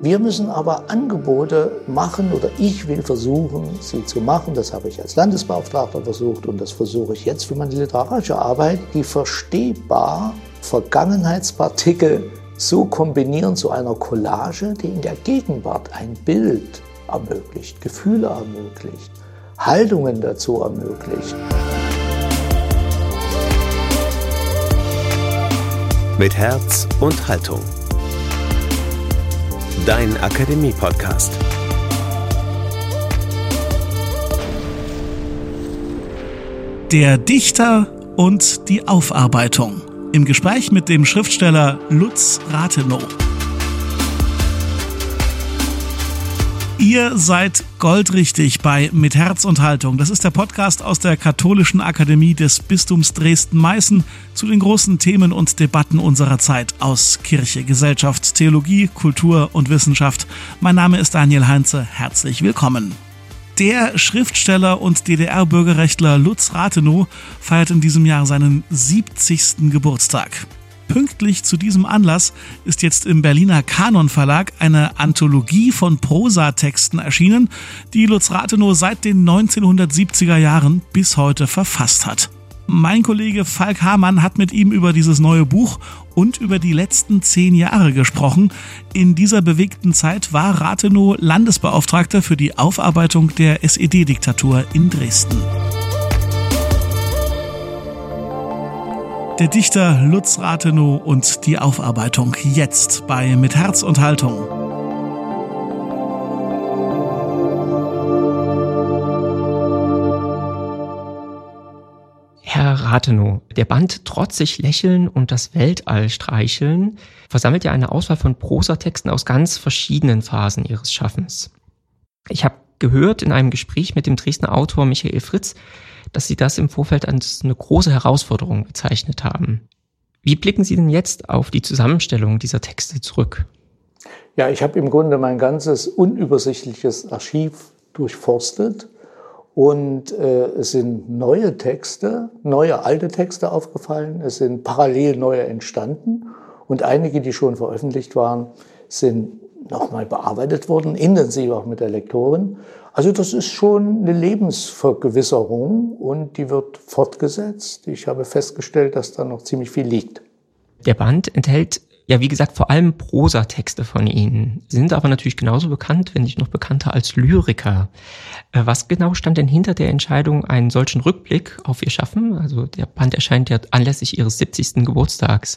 Wir müssen aber Angebote machen oder ich will versuchen, sie zu machen. Das habe ich als Landesbeauftragter versucht und das versuche ich jetzt für meine literarische Arbeit, die verstehbar Vergangenheitspartikel so kombinieren zu einer Collage, die in der Gegenwart ein Bild ermöglicht, Gefühle ermöglicht, Haltungen dazu ermöglicht. Mit Herz und Haltung dein Akademie-Podcast. Der Dichter und die Aufarbeitung. Im Gespräch mit dem Schriftsteller Lutz Rathenow. Ihr seid goldrichtig bei Mit Herz und Haltung. Das ist der Podcast aus der Katholischen Akademie des Bistums Dresden-Meißen zu den großen Themen und Debatten unserer Zeit aus Kirche, Gesellschaft, Theologie, Kultur und Wissenschaft. Mein Name ist Daniel Heinze. Herzlich willkommen. Der Schriftsteller und DDR-Bürgerrechtler Lutz Rathenow feiert in diesem Jahr seinen 70. Geburtstag. Pünktlich zu diesem Anlass ist jetzt im Berliner Kanon Verlag eine Anthologie von Prosatexten erschienen, die Lutz Rathenow seit den 1970er Jahren bis heute verfasst hat. Mein Kollege Falk Hamann hat mit ihm über dieses neue Buch und über die letzten zehn Jahre gesprochen. In dieser bewegten Zeit war Rathenow Landesbeauftragter für die Aufarbeitung der SED-Diktatur in Dresden. Der Dichter Lutz Rathenow und die Aufarbeitung jetzt bei Mit Herz und Haltung. Herr Rathenow, der Band Trotzig lächeln und das Weltall streicheln versammelt ja eine Auswahl von Prosatexten aus ganz verschiedenen Phasen Ihres Schaffens. Ich habe gehört in einem Gespräch mit dem Dresdner Autor Michael Fritz, dass Sie das im Vorfeld als eine große Herausforderung bezeichnet haben. Wie blicken Sie denn jetzt auf die Zusammenstellung dieser Texte zurück? Ja, ich habe im Grunde mein ganzes unübersichtliches Archiv durchforstet und äh, es sind neue Texte, neue alte Texte aufgefallen, es sind parallel neue entstanden und einige, die schon veröffentlicht waren, sind nochmal bearbeitet worden, intensiv auch mit der Lektorin. Also das ist schon eine Lebensvergewisserung und die wird fortgesetzt. Ich habe festgestellt, dass da noch ziemlich viel liegt. Der Band enthält ja, wie gesagt, vor allem Prosatexte von Ihnen, Sie sind aber natürlich genauso bekannt, wenn nicht noch bekannter als Lyriker. Äh, was genau stand denn hinter der Entscheidung, einen solchen Rückblick auf Ihr Schaffen, also der Band erscheint ja anlässlich Ihres 70. Geburtstags,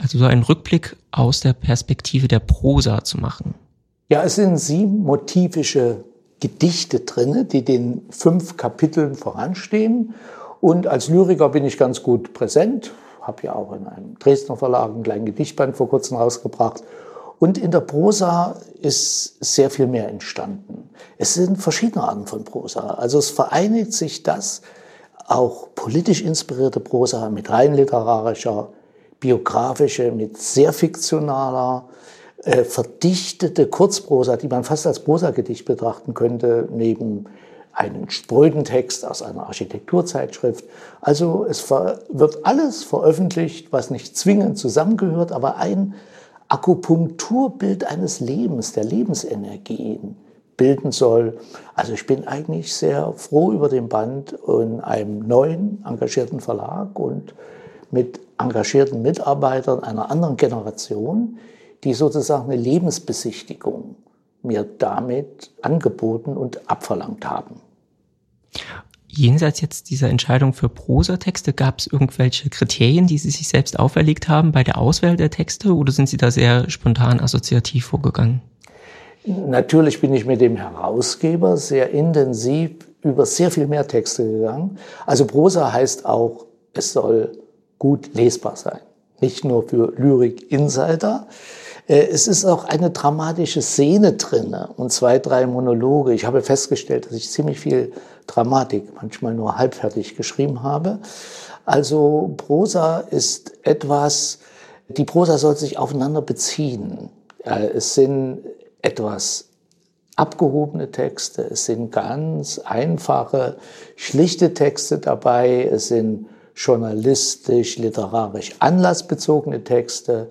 also so einen Rückblick aus der Perspektive der Prosa zu machen? Ja, es sind sieben motivische Gedichte drinne, die den fünf Kapiteln voranstehen. Und als Lyriker bin ich ganz gut präsent, habe ja auch in einem Dresdner Verlag einen kleinen Gedichtband vor kurzem rausgebracht. Und in der Prosa ist sehr viel mehr entstanden. Es sind verschiedene Arten von Prosa. Also es vereinigt sich das, auch politisch inspirierte Prosa mit rein literarischer, biografische, mit sehr fiktionaler, äh, verdichtete Kurzprosa, die man fast als Prosagedicht betrachten könnte, neben einem spröden Text aus einer Architekturzeitschrift. Also es wird alles veröffentlicht, was nicht zwingend zusammengehört, aber ein Akupunkturbild eines Lebens, der Lebensenergien bilden soll. Also ich bin eigentlich sehr froh über den Band in einem neuen, engagierten Verlag und mit engagierten Mitarbeitern einer anderen Generation, die sozusagen eine Lebensbesichtigung mir damit angeboten und abverlangt haben. Jenseits jetzt dieser Entscheidung für Prosatexte, gab es irgendwelche Kriterien, die Sie sich selbst auferlegt haben bei der Auswahl der Texte oder sind Sie da sehr spontan assoziativ vorgegangen? Natürlich bin ich mit dem Herausgeber sehr intensiv über sehr viel mehr Texte gegangen. Also Prosa heißt auch, es soll gut lesbar sein. Nicht nur für Lyrik-Insider, es ist auch eine dramatische Szene drin und zwei, drei Monologe. Ich habe festgestellt, dass ich ziemlich viel Dramatik, manchmal nur halbfertig geschrieben habe. Also Prosa ist etwas, die Prosa soll sich aufeinander beziehen. Es sind etwas abgehobene Texte, es sind ganz einfache, schlichte Texte dabei, es sind journalistisch, literarisch anlassbezogene Texte.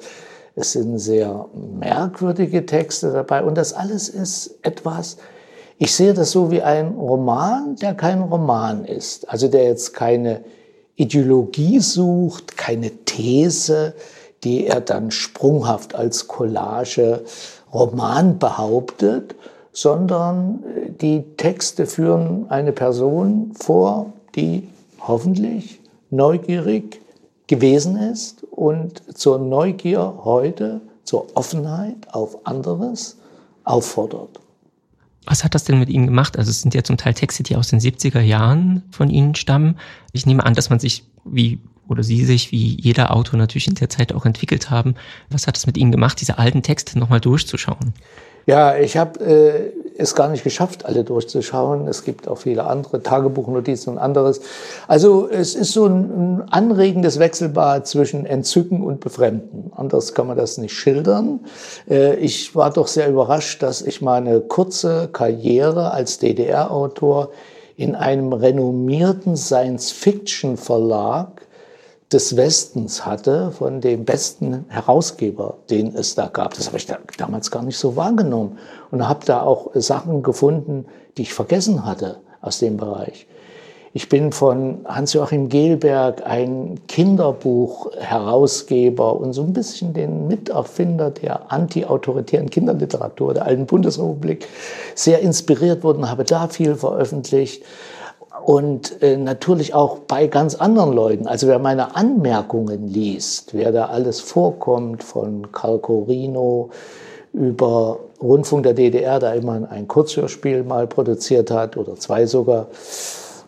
Es sind sehr merkwürdige Texte dabei und das alles ist etwas, ich sehe das so wie ein Roman, der kein Roman ist, also der jetzt keine Ideologie sucht, keine These, die er dann sprunghaft als Collage Roman behauptet, sondern die Texte führen eine Person vor, die hoffentlich neugierig gewesen ist und zur Neugier heute, zur Offenheit auf anderes auffordert. Was hat das denn mit Ihnen gemacht? Also es sind ja zum Teil Texte, die aus den 70er Jahren von Ihnen stammen. Ich nehme an, dass man sich wie oder Sie sich wie jeder Autor natürlich in der Zeit auch entwickelt haben. Was hat es mit Ihnen gemacht, diese alten Texte nochmal durchzuschauen? Ja, ich habe äh, es gar nicht geschafft, alle durchzuschauen. Es gibt auch viele andere Tagebuchnotizen und anderes. Also es ist so ein, anregendes Wechselbad zwischen Entzücken und Befremden. Anders kann man das nicht schildern. Äh, ich war doch sehr überrascht, dass ich meine kurze Karriere als DDR-Autor in einem renommierten Science-Fiction-Verlag des Westens hatte, von dem besten Herausgeber, den es da gab. Das habe ich da damals gar nicht so wahrgenommen und habe da auch Sachen gefunden, die ich vergessen hatte aus dem Bereich. Ich bin von Hans-Joachim Gelberg ein Kinderbuch-Herausgeber und so ein bisschen den Miterfinder der anti-autoritären Kinderliteratur der alten Bundesrepublik sehr inspiriert worden, habe da viel veröffentlicht und äh, natürlich auch bei ganz anderen Leuten. Also wer meine Anmerkungen liest, wer da alles vorkommt, von Karl Corino über Rundfunk der DDR, da immer ein Kurzhörspiel mal produziert hat oder zwei sogar,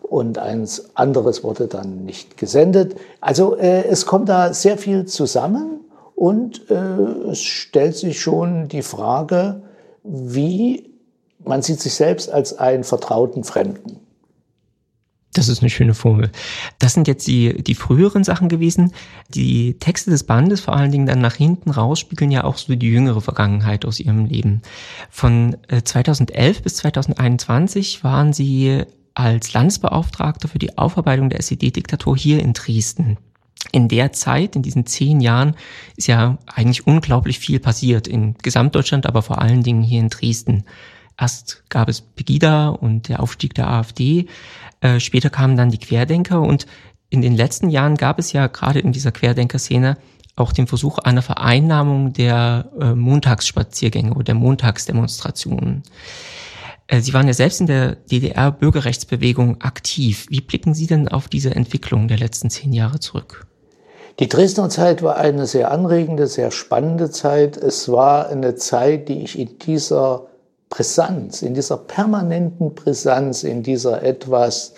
und eins anderes wurde dann nicht gesendet. Also äh, es kommt da sehr viel zusammen und äh, es stellt sich schon die Frage, wie man sieht sich selbst als einen vertrauten Fremden. Das ist eine schöne Formel. Das sind jetzt die, die früheren Sachen gewesen. Die Texte des Bandes, vor allen Dingen dann nach hinten raus, spiegeln ja auch so die jüngere Vergangenheit aus ihrem Leben. Von 2011 äh, bis 2021 waren sie als Landesbeauftragter für die Aufarbeitung der SED-Diktatur hier in Dresden. In der Zeit, in diesen zehn Jahren, ist ja eigentlich unglaublich viel passiert in Gesamtdeutschland, aber vor allen Dingen hier in Dresden. Erst gab es Pegida und der Aufstieg der AfD. Äh, später kamen dann die Querdenker und in den letzten Jahren gab es ja gerade in dieser Querdenker-Szene auch den Versuch einer Vereinnahmung der äh, Montagsspaziergänge oder der Montagsdemonstrationen. Äh, Sie waren ja selbst in der DDR-Bürgerrechtsbewegung aktiv. Wie blicken Sie denn auf diese Entwicklung der letzten zehn Jahre zurück? Die Dresdner Zeit war eine sehr anregende, sehr spannende Zeit. Es war eine Zeit, die ich in dieser Brisanz, in dieser permanenten Brisanz, in dieser etwas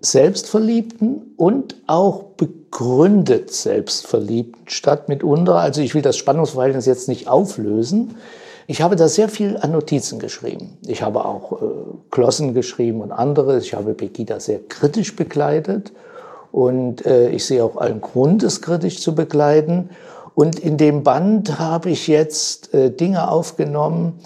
selbstverliebten und auch begründet selbstverliebten Stadt mitunter. Also ich will das Spannungsverhältnis jetzt nicht auflösen. Ich habe da sehr viel an Notizen geschrieben. Ich habe auch äh, Klossen geschrieben und anderes. Ich habe Pegida sehr kritisch begleitet und äh, ich sehe auch allen Grund, es kritisch zu begleiten. Und in dem Band habe ich jetzt äh, Dinge aufgenommen,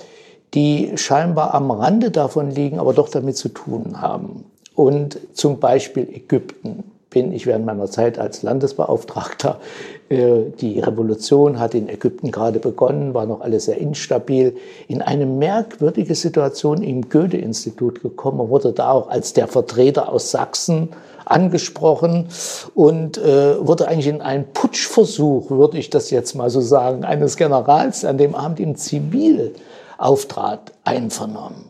die scheinbar am Rande davon liegen, aber doch damit zu tun haben. Und zum Beispiel Ägypten bin ich während meiner Zeit als Landesbeauftragter. Äh, die Revolution hat in Ägypten gerade begonnen, war noch alles sehr instabil. In eine merkwürdige Situation im Goethe-Institut gekommen, wurde da auch als der Vertreter aus Sachsen angesprochen und äh, wurde eigentlich in einen Putschversuch, würde ich das jetzt mal so sagen, eines Generals an dem Abend im Zivil auftrat, einvernommen.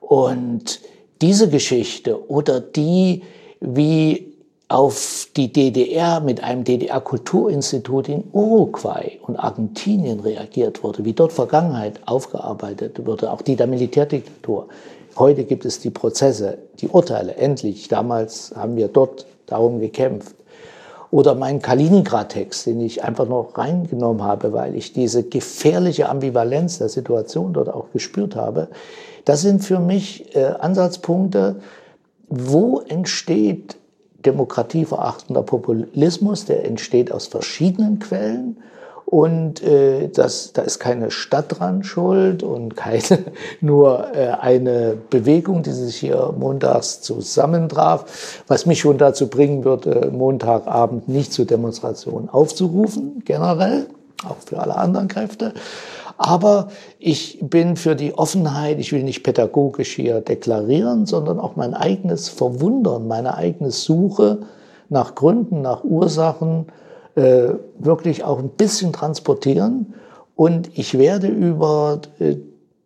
Und diese Geschichte oder die, wie auf die DDR mit einem DDR-Kulturinstitut in Uruguay und Argentinien reagiert wurde, wie dort Vergangenheit aufgearbeitet wurde, auch die der Militärdiktatur. Heute gibt es die Prozesse, die Urteile, endlich. Damals haben wir dort darum gekämpft. Oder mein Kaliningrad-Text, den ich einfach noch reingenommen habe, weil ich diese gefährliche Ambivalenz der Situation dort auch gespürt habe. Das sind für mich äh, Ansatzpunkte, wo entsteht demokratieverachtender Populismus, der entsteht aus verschiedenen Quellen und äh, das, da ist keine Stadt dran schuld und keine nur äh, eine Bewegung, die sich hier montags zusammentraf, was mich schon dazu bringen würde, Montagabend nicht zur Demonstration aufzurufen, generell. auch für alle anderen Kräfte. Aber ich bin für die Offenheit, ich will nicht pädagogisch hier deklarieren, sondern auch mein eigenes Verwundern, meine eigene Suche nach Gründen, nach Ursachen äh, wirklich auch ein bisschen transportieren. Und ich werde über äh,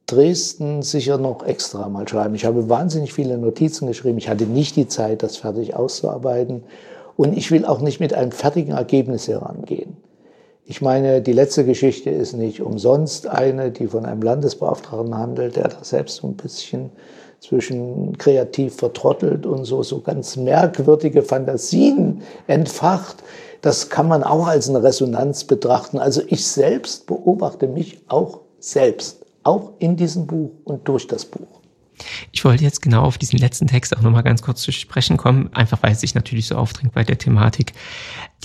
Dresden sicher noch extra mal schreiben. Ich habe wahnsinnig viele Notizen geschrieben. Ich hatte nicht die Zeit, das fertig auszuarbeiten. Und ich will auch nicht mit einem fertigen Ergebnis herangehen. Ich meine, die letzte Geschichte ist nicht umsonst eine, die von einem Landesbeauftragten handelt, der da selbst so ein bisschen zwischen kreativ vertrottelt und so, so ganz merkwürdige Fantasien entfacht. Das kann man auch als eine Resonanz betrachten. Also ich selbst beobachte mich auch selbst, auch in diesem Buch und durch das Buch. Ich wollte jetzt genau auf diesen letzten Text auch nochmal ganz kurz zu sprechen kommen, einfach weil es sich natürlich so aufdrängt bei der Thematik.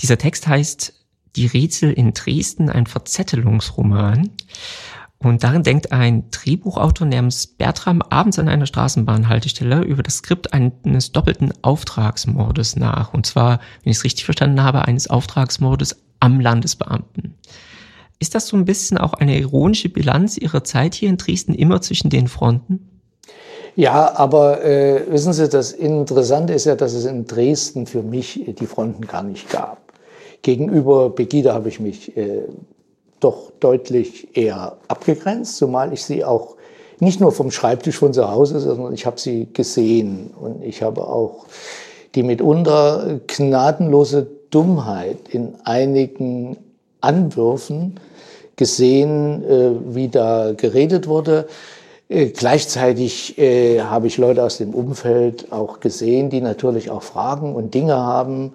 Dieser Text heißt Die Rätsel in Dresden, ein Verzettelungsroman. Und darin denkt ein Drehbuchautor namens Bertram abends an einer Straßenbahnhaltestelle über das Skript eines doppelten Auftragsmordes nach. Und zwar, wenn ich es richtig verstanden habe, eines Auftragsmordes am Landesbeamten. Ist das so ein bisschen auch eine ironische Bilanz Ihrer Zeit hier in Dresden, immer zwischen den Fronten? Ja, aber äh, wissen Sie, das Interessante ist ja, dass es in Dresden für mich die Fronten gar nicht gab. Gegenüber Begida habe ich mich äh, doch deutlich eher abgegrenzt, zumal ich sie auch nicht nur vom Schreibtisch von zu Hause, sondern ich habe sie gesehen und ich habe auch die mitunter gnadenlose Dummheit in einigen Anwürfen gesehen, äh, wie da geredet wurde. Äh, gleichzeitig äh, habe ich Leute aus dem Umfeld auch gesehen, die natürlich auch Fragen und Dinge haben,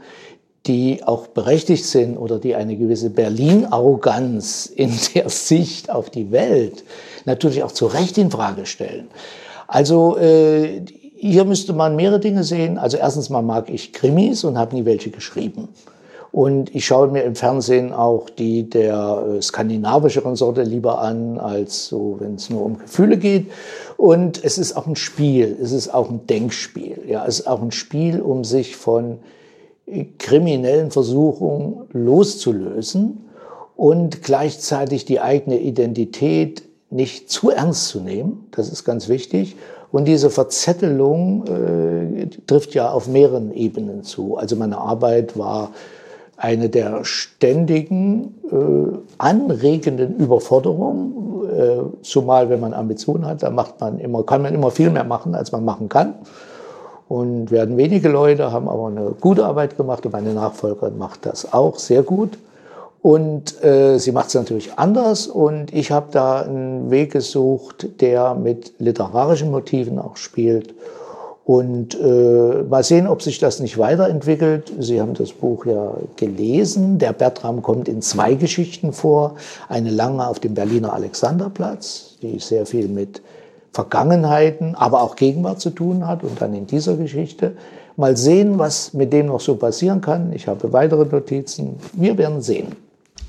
die auch berechtigt sind oder die eine gewisse Berlin-Arroganz in der Sicht auf die Welt natürlich auch zu Recht in Frage stellen. Also äh, hier müsste man mehrere Dinge sehen. Also erstens mal mag ich Krimis und habe nie welche geschrieben. Und ich schaue mir im Fernsehen auch die der äh, skandinavischeren Sorte lieber an, als so, wenn es nur um Gefühle geht. Und es ist auch ein Spiel, es ist auch ein Denkspiel. Ja, es ist auch ein Spiel, um sich von kriminellen Versuchung loszulösen und gleichzeitig die eigene Identität nicht zu ernst zu nehmen. Das ist ganz wichtig. Und diese Verzettelung äh, trifft ja auf mehreren Ebenen zu. Also meine Arbeit war eine der ständigen, äh, anregenden Überforderungen, äh, zumal wenn man Ambitionen hat, da macht man immer, kann man immer viel mehr machen, als man machen kann. Und werden wenige Leute, haben aber eine gute Arbeit gemacht und meine Nachfolgerin macht das auch sehr gut. Und äh, sie macht es natürlich anders und ich habe da einen Weg gesucht, der mit literarischen Motiven auch spielt. Und äh, mal sehen, ob sich das nicht weiterentwickelt. Sie haben das Buch ja gelesen. Der Bertram kommt in zwei Geschichten vor. Eine lange auf dem Berliner Alexanderplatz, die sehr viel mit Vergangenheiten, aber auch Gegenwart zu tun hat und dann in dieser Geschichte. Mal sehen, was mit dem noch so passieren kann. Ich habe weitere Notizen. Wir werden sehen.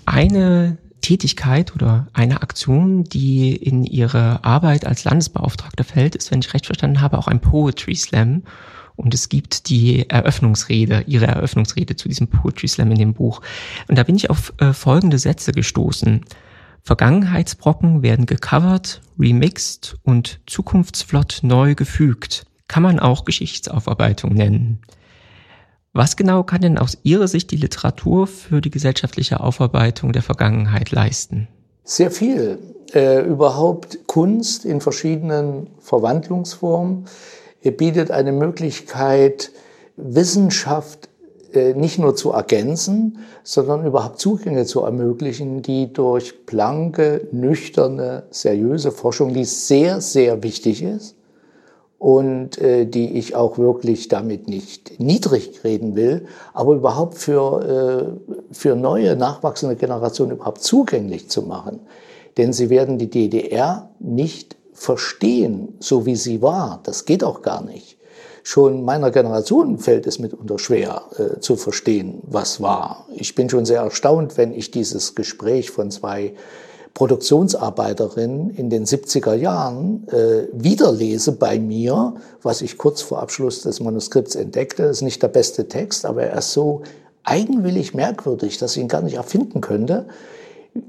Eine Tätigkeit oder eine Aktion, die in Ihre Arbeit als Landesbeauftragter fällt, ist, wenn ich recht verstanden habe, auch ein Poetry Slam. Und es gibt die Eröffnungsrede, Ihre Eröffnungsrede zu diesem Poetry Slam in dem Buch. Und da bin ich auf äh, folgende Sätze gestoßen. Vergangenheitsbrocken werden gecovert, remixed und zukunftsflott neu gefügt. Kann man auch Geschichtsaufarbeitung nennen. Was genau kann denn aus Ihrer Sicht die Literatur für die gesellschaftliche Aufarbeitung der Vergangenheit leisten? Sehr viel. Äh, überhaupt Kunst in verschiedenen Verwandlungsformen bietet eine Möglichkeit, Wissenschaft nicht nur zu ergänzen, sondern überhaupt Zugänge zu ermöglichen, die durch blanke, nüchterne, seriöse Forschung, die sehr, sehr wichtig ist und äh, die ich auch wirklich damit nicht niedrig reden will, aber überhaupt für, äh, für neue, nachwachsende Generationen überhaupt zugänglich zu machen. Denn sie werden die DDR nicht verstehen, so wie sie war. Das geht auch gar nicht schon meiner Generation fällt es mitunter schwer äh, zu verstehen, was war. Ich bin schon sehr erstaunt, wenn ich dieses Gespräch von zwei Produktionsarbeiterinnen in den 70er Jahren äh, wiederlese bei mir, was ich kurz vor Abschluss des Manuskripts entdeckte. Das ist nicht der beste Text, aber er ist so eigenwillig merkwürdig, dass ich ihn gar nicht erfinden könnte.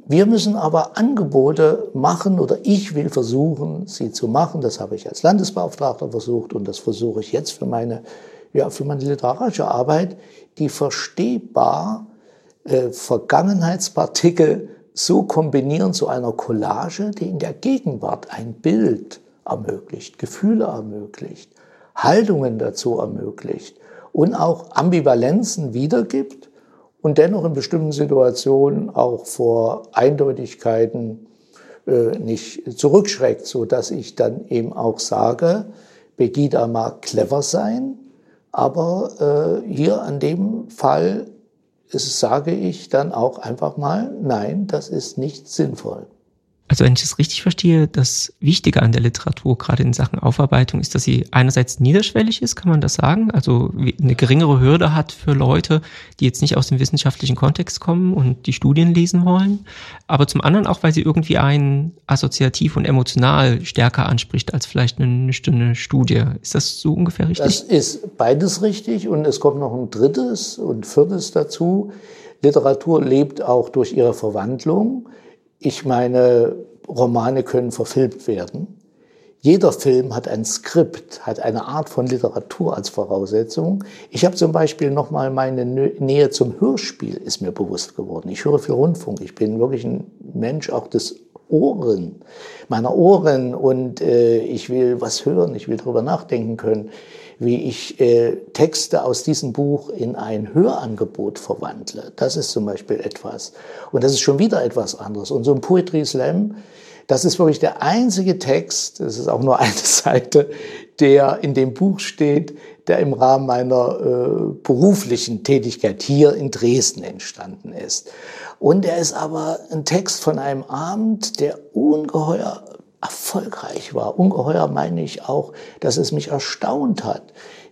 Wir müssen aber Angebote machen oder ich will versuchen, sie zu machen. Das habe ich als Landesbeauftragter versucht und das versuche ich jetzt für meine, ja, für meine literarische Arbeit, die verstehbar äh, Vergangenheitspartikel so kombinieren zu einer Collage, die in der Gegenwart ein Bild ermöglicht, Gefühle ermöglicht, Haltungen dazu ermöglicht und auch Ambivalenzen wiedergibt und dennoch in bestimmten Situationen auch vor Eindeutigkeiten äh, nicht zurückschreckt, so dass ich dann eben auch sage, Begida mag clever sein, aber äh, hier an dem Fall ist, sage ich dann auch einfach mal, nein, das ist nicht sinnvoll. Also wenn ich es richtig verstehe, das Wichtige an der Literatur, gerade in Sachen Aufarbeitung, ist, dass sie einerseits niederschwellig ist, kann man das sagen, also eine geringere Hürde hat für Leute, die jetzt nicht aus dem wissenschaftlichen Kontext kommen und die Studien lesen wollen, aber zum anderen auch, weil sie irgendwie einen assoziativ und emotional stärker anspricht als vielleicht eine nüchterne Studie. Ist das so ungefähr richtig? Das ist beides richtig und es kommt noch ein drittes und viertes dazu. Literatur lebt auch durch ihre Verwandlung. Ich meine, Romane können verfilmt werden. Jeder Film hat ein Skript, hat eine Art von Literatur als Voraussetzung. Ich habe zum Beispiel nochmal meine Nähe zum Hörspiel ist mir bewusst geworden. Ich höre viel Rundfunk. Ich bin wirklich ein Mensch auch des Ohren, meiner Ohren und äh, ich will was hören, ich will darüber nachdenken können wie ich äh, Texte aus diesem Buch in ein Hörangebot verwandle. Das ist zum Beispiel etwas. Und das ist schon wieder etwas anderes. Und so ein Poetry Slam, das ist wirklich der einzige Text, das ist auch nur eine Seite, der in dem Buch steht, der im Rahmen meiner äh, beruflichen Tätigkeit hier in Dresden entstanden ist. Und er ist aber ein Text von einem Abend, der ungeheuer erfolgreich war. Ungeheuer meine ich auch, dass es mich erstaunt hat,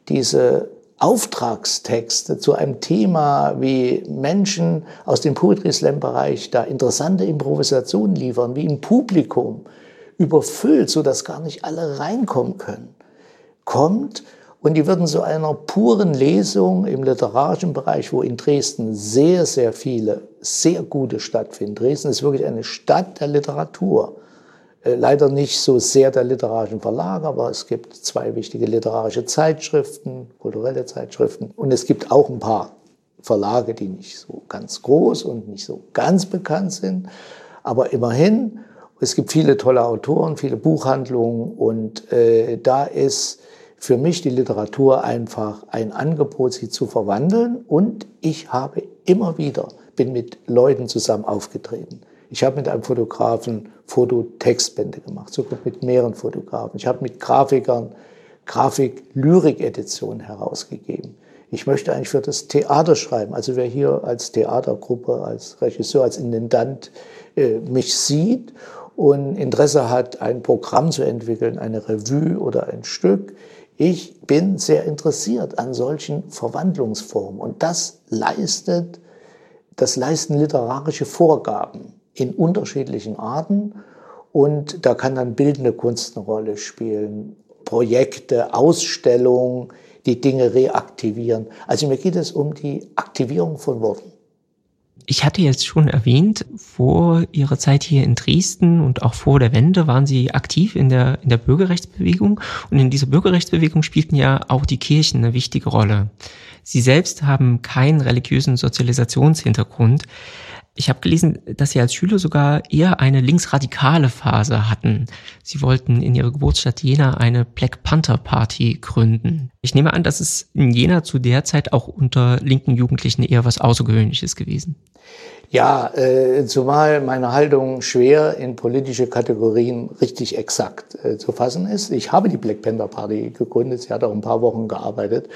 diese Auftragstexte zu einem Thema, wie Menschen aus dem Poetry Slam Bereich da interessante Improvisationen liefern, wie im Publikum überfüllt, so dass gar nicht alle reinkommen können, kommt und die würden zu einer puren Lesung im literarischen Bereich, wo in Dresden sehr, sehr viele, sehr gute stattfinden. Dresden ist wirklich eine Stadt der Literatur. Äh, leider nicht so sehr der literarischen Verlag, aber es gibt zwei wichtige literarische Zeitschriften, kulturelle Zeitschriften. Und es gibt auch ein paar Verlage, die nicht so ganz groß und nicht so ganz bekannt sind. Aber immerhin, es gibt viele tolle Autoren, viele Buchhandlungen und äh, da ist für mich die Literatur einfach ein Angebot, sie zu verwandeln. Und ich habe immer wieder, bin mit Leuten zusammen aufgetreten. Ich habe mit einem Fotografen Fototextbände gemacht, sogar mit mehreren Fotografen. Ich habe mit Grafikern Grafik-Lyrik-Editionen herausgegeben. Ich möchte eigentlich für das Theater schreiben. Also wer hier als Theatergruppe, als Regisseur, als Intendant äh, mich sieht und Interesse hat, ein Programm zu entwickeln, eine Revue oder ein Stück, ich bin sehr interessiert an solchen Verwandlungsformen. Und das leistet, das leisten literarische Vorgaben in unterschiedlichen Arten. Und da kann dann bildende Kunst eine Rolle spielen, Projekte, Ausstellungen, die Dinge reaktivieren. Also mir geht es um die Aktivierung von Worten. Ich hatte jetzt schon erwähnt, vor Ihrer Zeit hier in Dresden und auch vor der Wende waren Sie aktiv in der, in der Bürgerrechtsbewegung. Und in dieser Bürgerrechtsbewegung spielten ja auch die Kirchen eine wichtige Rolle. Sie selbst haben keinen religiösen Sozialisationshintergrund. Ich habe gelesen, dass Sie als Schüler sogar eher eine linksradikale Phase hatten. Sie wollten in Ihrer Geburtsstadt Jena eine Black Panther Party gründen. Ich nehme an, dass es in Jena zu der Zeit auch unter linken Jugendlichen eher was Außergewöhnliches gewesen. Ja, äh, zumal meine Haltung schwer in politische Kategorien richtig exakt äh, zu fassen ist. Ich habe die Black Panther Party gegründet, sie hat auch ein paar Wochen gearbeitet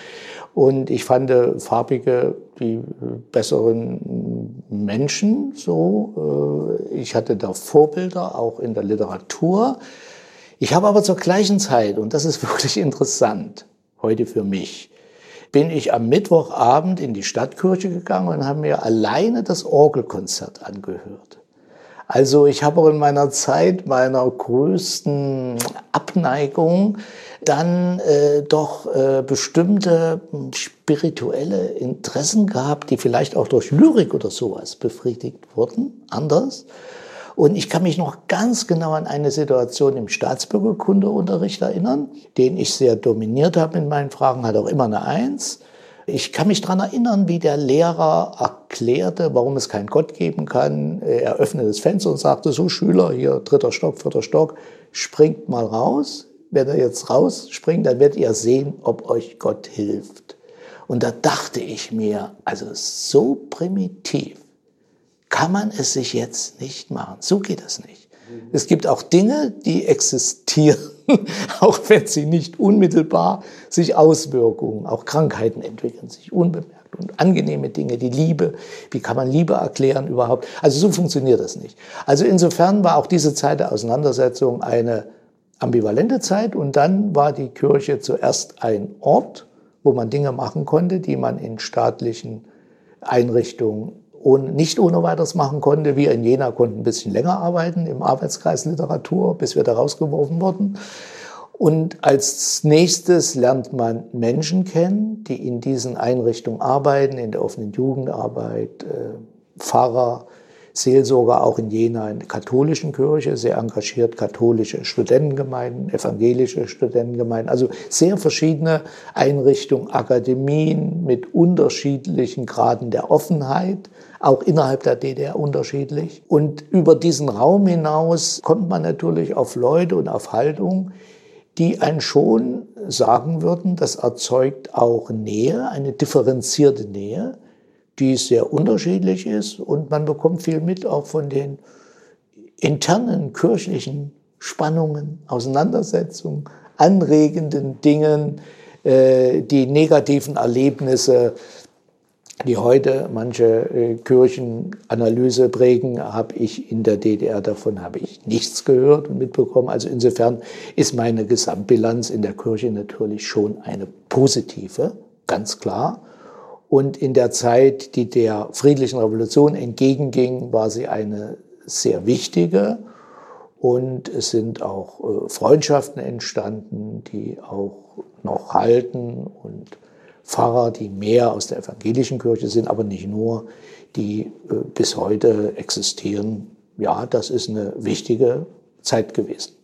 und ich fand äh, farbige die besseren Menschen so. Äh, ich hatte da Vorbilder auch in der Literatur. Ich habe aber zur gleichen Zeit, und das ist wirklich interessant heute für mich, bin ich am Mittwochabend in die Stadtkirche gegangen und habe mir alleine das Orgelkonzert angehört. Also ich habe auch in meiner Zeit meiner größten Abneigung dann äh, doch äh, bestimmte spirituelle Interessen gehabt, die vielleicht auch durch Lyrik oder sowas befriedigt wurden, anders. Und ich kann mich noch ganz genau an eine Situation im Staatsbürgerkundeunterricht erinnern, den ich sehr dominiert habe in meinen Fragen, hat auch immer eine Eins. Ich kann mich daran erinnern, wie der Lehrer erklärte, warum es keinen Gott geben kann. Er öffnete das Fenster und sagte, so Schüler, hier dritter Stock, vierter Stock, springt mal raus. Wenn er jetzt rausspringt, dann werdet ihr sehen, ob euch Gott hilft. Und da dachte ich mir, also so primitiv kann man es sich jetzt nicht machen. So geht das nicht. Es gibt auch Dinge, die existieren, auch wenn sie nicht unmittelbar sich Auswirkungen, auch Krankheiten entwickeln sich unbemerkt und angenehme Dinge, die Liebe, wie kann man Liebe erklären überhaupt? Also so funktioniert das nicht. Also insofern war auch diese Zeit der Auseinandersetzung eine ambivalente Zeit und dann war die Kirche zuerst ein Ort, wo man Dinge machen konnte, die man in staatlichen Einrichtungen und nicht ohne weiteres machen konnte. Wir in Jena konnten ein bisschen länger arbeiten im Arbeitskreis Literatur, bis wir da rausgeworfen wurden. Und als nächstes lernt man Menschen kennen, die in diesen Einrichtungen arbeiten, in der offenen Jugendarbeit, äh, Pfarrer, Seelsorger auch in Jena in der katholischen Kirche, sehr engagiert katholische Studentengemeinden, evangelische Studentengemeinden, also sehr verschiedene Einrichtungen, Akademien mit unterschiedlichen Graden der Offenheit, auch innerhalb der DDR unterschiedlich. Und über diesen Raum hinaus kommt man natürlich auf Leute und auf Haltung, die einen schon sagen würden, das erzeugt auch Nähe, eine differenzierte Nähe die sehr unterschiedlich ist und man bekommt viel mit auch von den internen kirchlichen Spannungen, Auseinandersetzungen, anregenden Dingen, äh, die negativen Erlebnisse, die heute manche äh, Kirchenanalyse prägen, habe ich in der DDR davon habe ich nichts gehört und mitbekommen. Also insofern ist meine Gesamtbilanz in der Kirche natürlich schon eine positive, ganz klar. Und in der Zeit, die der friedlichen Revolution entgegenging, war sie eine sehr wichtige. Und es sind auch äh, Freundschaften entstanden, die auch noch halten und Pfarrer, die mehr aus der evangelischen Kirche sind, aber nicht nur, die äh, bis heute existieren. Ja, das ist eine wichtige Zeit gewesen.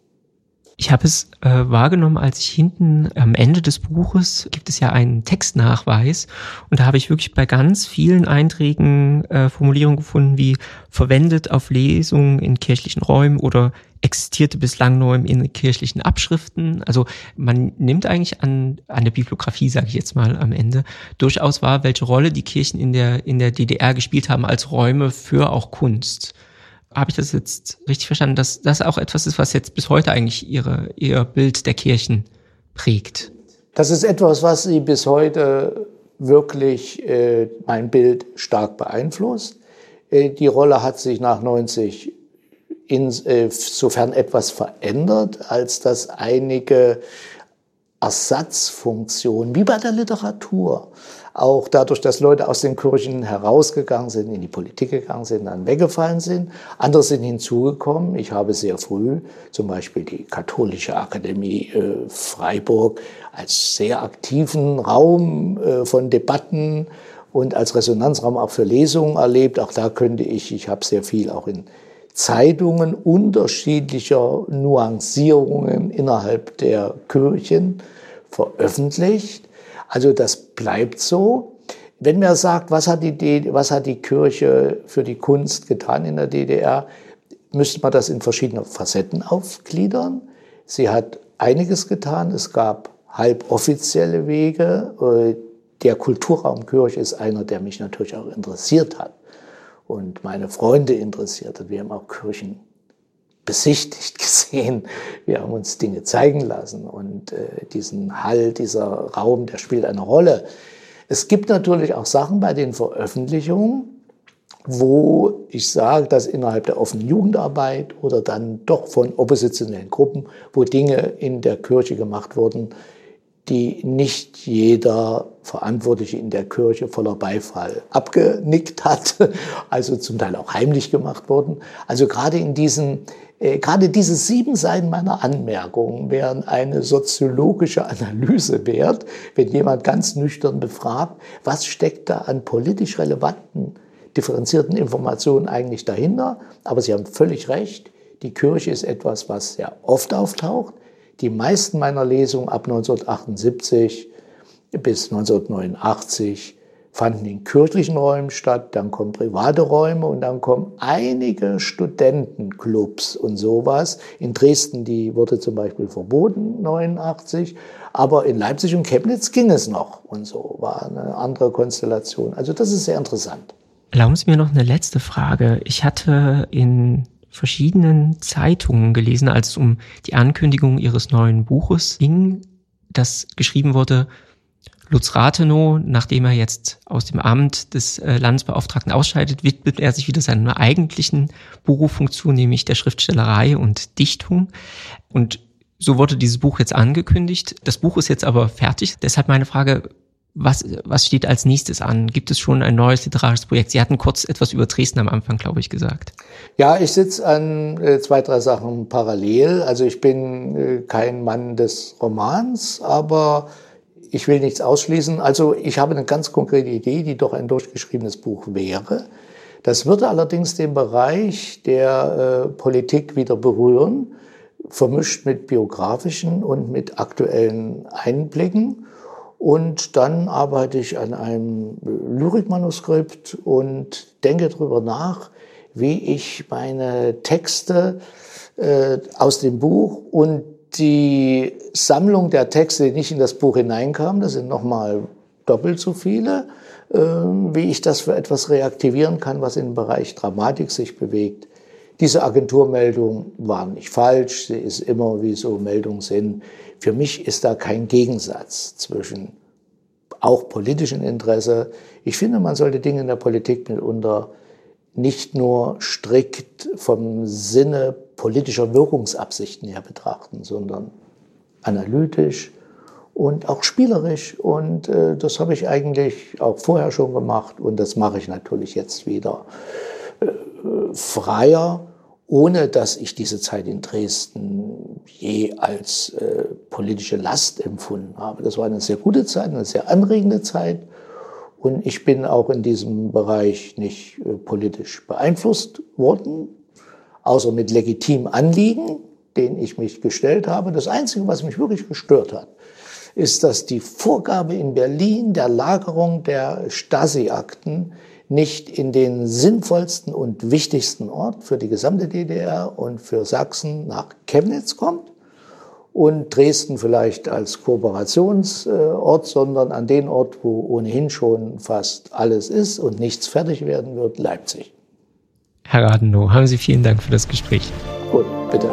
Ich habe es äh, wahrgenommen, als ich hinten am Ende des Buches gibt es ja einen Textnachweis und da habe ich wirklich bei ganz vielen Einträgen äh, Formulierungen gefunden wie verwendet auf Lesungen in kirchlichen Räumen oder existierte bislang nur in kirchlichen Abschriften. Also man nimmt eigentlich an, an der Bibliografie, sage ich jetzt mal am Ende, durchaus wahr, welche Rolle die Kirchen in der, in der DDR gespielt haben als Räume für auch Kunst habe ich das jetzt richtig verstanden, dass das auch etwas ist, was jetzt bis heute eigentlich ihre, ihr Bild der Kirchen prägt? Das ist etwas, was sie bis heute wirklich äh, mein Bild stark beeinflusst. Äh, die Rolle hat sich nach 90 insofern äh, etwas verändert, als dass einige Ersatzfunktionen, wie bei der Literatur, auch dadurch, dass Leute aus den Kirchen herausgegangen sind, in die Politik gegangen sind, dann weggefallen sind. Andere sind hinzugekommen. Ich habe sehr früh zum Beispiel die Katholische Akademie äh, Freiburg als sehr aktiven Raum äh, von Debatten und als Resonanzraum auch für Lesungen erlebt. Auch da könnte ich, ich habe sehr viel auch in Zeitungen unterschiedlicher Nuancierungen innerhalb der Kirchen veröffentlicht. Also das bleibt so. Wenn man sagt, was hat, die, was hat die Kirche für die Kunst getan in der DDR, müsste man das in verschiedene Facetten aufgliedern. Sie hat einiges getan. Es gab halboffizielle Wege. Der Kulturraum Kirche ist einer, der mich natürlich auch interessiert hat und meine Freunde interessiert hat. Wir haben auch Kirchen besichtigt, gesehen. Wir haben uns Dinge zeigen lassen und äh, diesen Hall, dieser Raum, der spielt eine Rolle. Es gibt natürlich auch Sachen bei den Veröffentlichungen, wo ich sage, dass innerhalb der offenen Jugendarbeit oder dann doch von oppositionellen Gruppen, wo Dinge in der Kirche gemacht wurden, die nicht jeder Verantwortliche in der Kirche voller Beifall abgenickt hat, also zum Teil auch heimlich gemacht wurden. Also gerade in diesen äh, Gerade diese sieben Seiten meiner Anmerkungen wären eine soziologische Analyse wert, wenn jemand ganz nüchtern befragt, was steckt da an politisch relevanten, differenzierten Informationen eigentlich dahinter. Aber Sie haben völlig recht, die Kirche ist etwas, was sehr oft auftaucht. Die meisten meiner Lesungen ab 1978 bis 1989 fanden in kirchlichen Räumen statt, dann kommen private Räume und dann kommen einige Studentenclubs und sowas. In Dresden, die wurde zum Beispiel verboten, 89, aber in Leipzig und Chemnitz ging es noch und so, war eine andere Konstellation. Also das ist sehr interessant. Erlauben Sie mir noch eine letzte Frage. Ich hatte in verschiedenen Zeitungen gelesen, als es um die Ankündigung Ihres neuen Buches ging, das geschrieben wurde, Lutz Rathenow, nachdem er jetzt aus dem Amt des äh, Landesbeauftragten ausscheidet, widmet er sich wieder seiner eigentlichen Beruffunktion, nämlich der Schriftstellerei und Dichtung. Und so wurde dieses Buch jetzt angekündigt. Das Buch ist jetzt aber fertig. Deshalb meine Frage, was, was steht als nächstes an? Gibt es schon ein neues literarisches Projekt? Sie hatten kurz etwas über Dresden am Anfang, glaube ich, gesagt. Ja, ich sitze an äh, zwei, drei Sachen parallel. Also ich bin äh, kein Mann des Romans, aber ich will nichts ausschließen. Also ich habe eine ganz konkrete Idee, die doch ein durchgeschriebenes Buch wäre. Das würde allerdings den Bereich der äh, Politik wieder berühren, vermischt mit biografischen und mit aktuellen Einblicken. Und dann arbeite ich an einem Lyrikmanuskript und denke darüber nach, wie ich meine Texte äh, aus dem Buch und die Sammlung der Texte, die nicht in das Buch hineinkamen, das sind nochmal doppelt so viele, äh, wie ich das für etwas reaktivieren kann, was im Bereich Dramatik sich bewegt. Diese Agenturmeldung war nicht falsch, sie ist immer, wie so Meldungen sind. Für mich ist da kein Gegensatz zwischen auch politischem Interesse. Ich finde, man sollte Dinge in der Politik mitunter nicht nur strikt vom Sinne politischer Wirkungsabsichten her betrachten, sondern analytisch und auch spielerisch. Und äh, das habe ich eigentlich auch vorher schon gemacht und das mache ich natürlich jetzt wieder äh, freier, ohne dass ich diese Zeit in Dresden je als äh, politische Last empfunden habe. Das war eine sehr gute Zeit, eine sehr anregende Zeit. Und ich bin auch in diesem Bereich nicht äh, politisch beeinflusst worden, außer mit legitimen Anliegen, denen ich mich gestellt habe. Das Einzige, was mich wirklich gestört hat, ist, dass die Vorgabe in Berlin der Lagerung der Stasi-Akten nicht in den sinnvollsten und wichtigsten Ort für die gesamte DDR und für Sachsen nach Chemnitz kommt, und Dresden vielleicht als Kooperationsort, sondern an den Ort, wo ohnehin schon fast alles ist und nichts fertig werden wird, Leipzig. Herr Radenow, haben Sie vielen Dank für das Gespräch. Gut, bitte.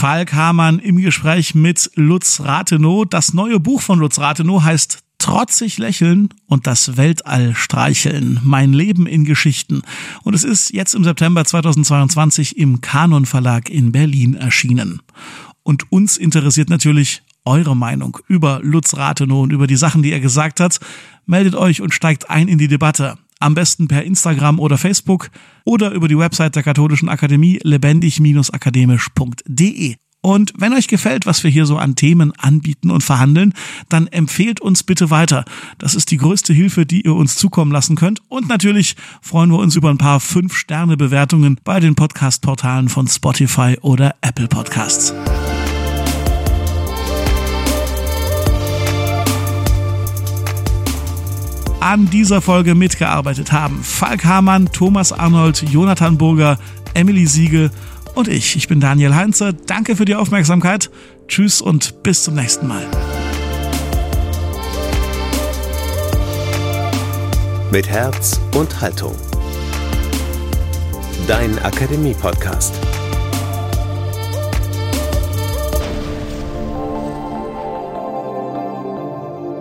Falk Hamann im Gespräch mit Lutz Rathenow. Das neue Buch von Lutz Rathenow heißt trotzig lächeln und das Weltall streicheln. Mein Leben in Geschichten. Und es ist jetzt im September 2022 im Kanon Verlag in Berlin erschienen. Und uns interessiert natürlich eure Meinung über Lutz Rathenow und über die Sachen, die er gesagt hat. Meldet euch und steigt ein in die Debatte. Am besten per Instagram oder Facebook oder über die Website der Katholischen Akademie lebendig-akademisch.de. Und wenn euch gefällt, was wir hier so an Themen anbieten und verhandeln, dann empfehlt uns bitte weiter. Das ist die größte Hilfe, die ihr uns zukommen lassen könnt. Und natürlich freuen wir uns über ein paar 5-Sterne-Bewertungen bei den Podcast-Portalen von Spotify oder Apple Podcasts. An dieser Folge mitgearbeitet haben Falk Hamann, Thomas Arnold, Jonathan Burger, Emily Siegel und ich. Ich bin Daniel Heinze. Danke für die Aufmerksamkeit. Tschüss und bis zum nächsten Mal. Mit Herz und Haltung. Dein Akademie-Podcast.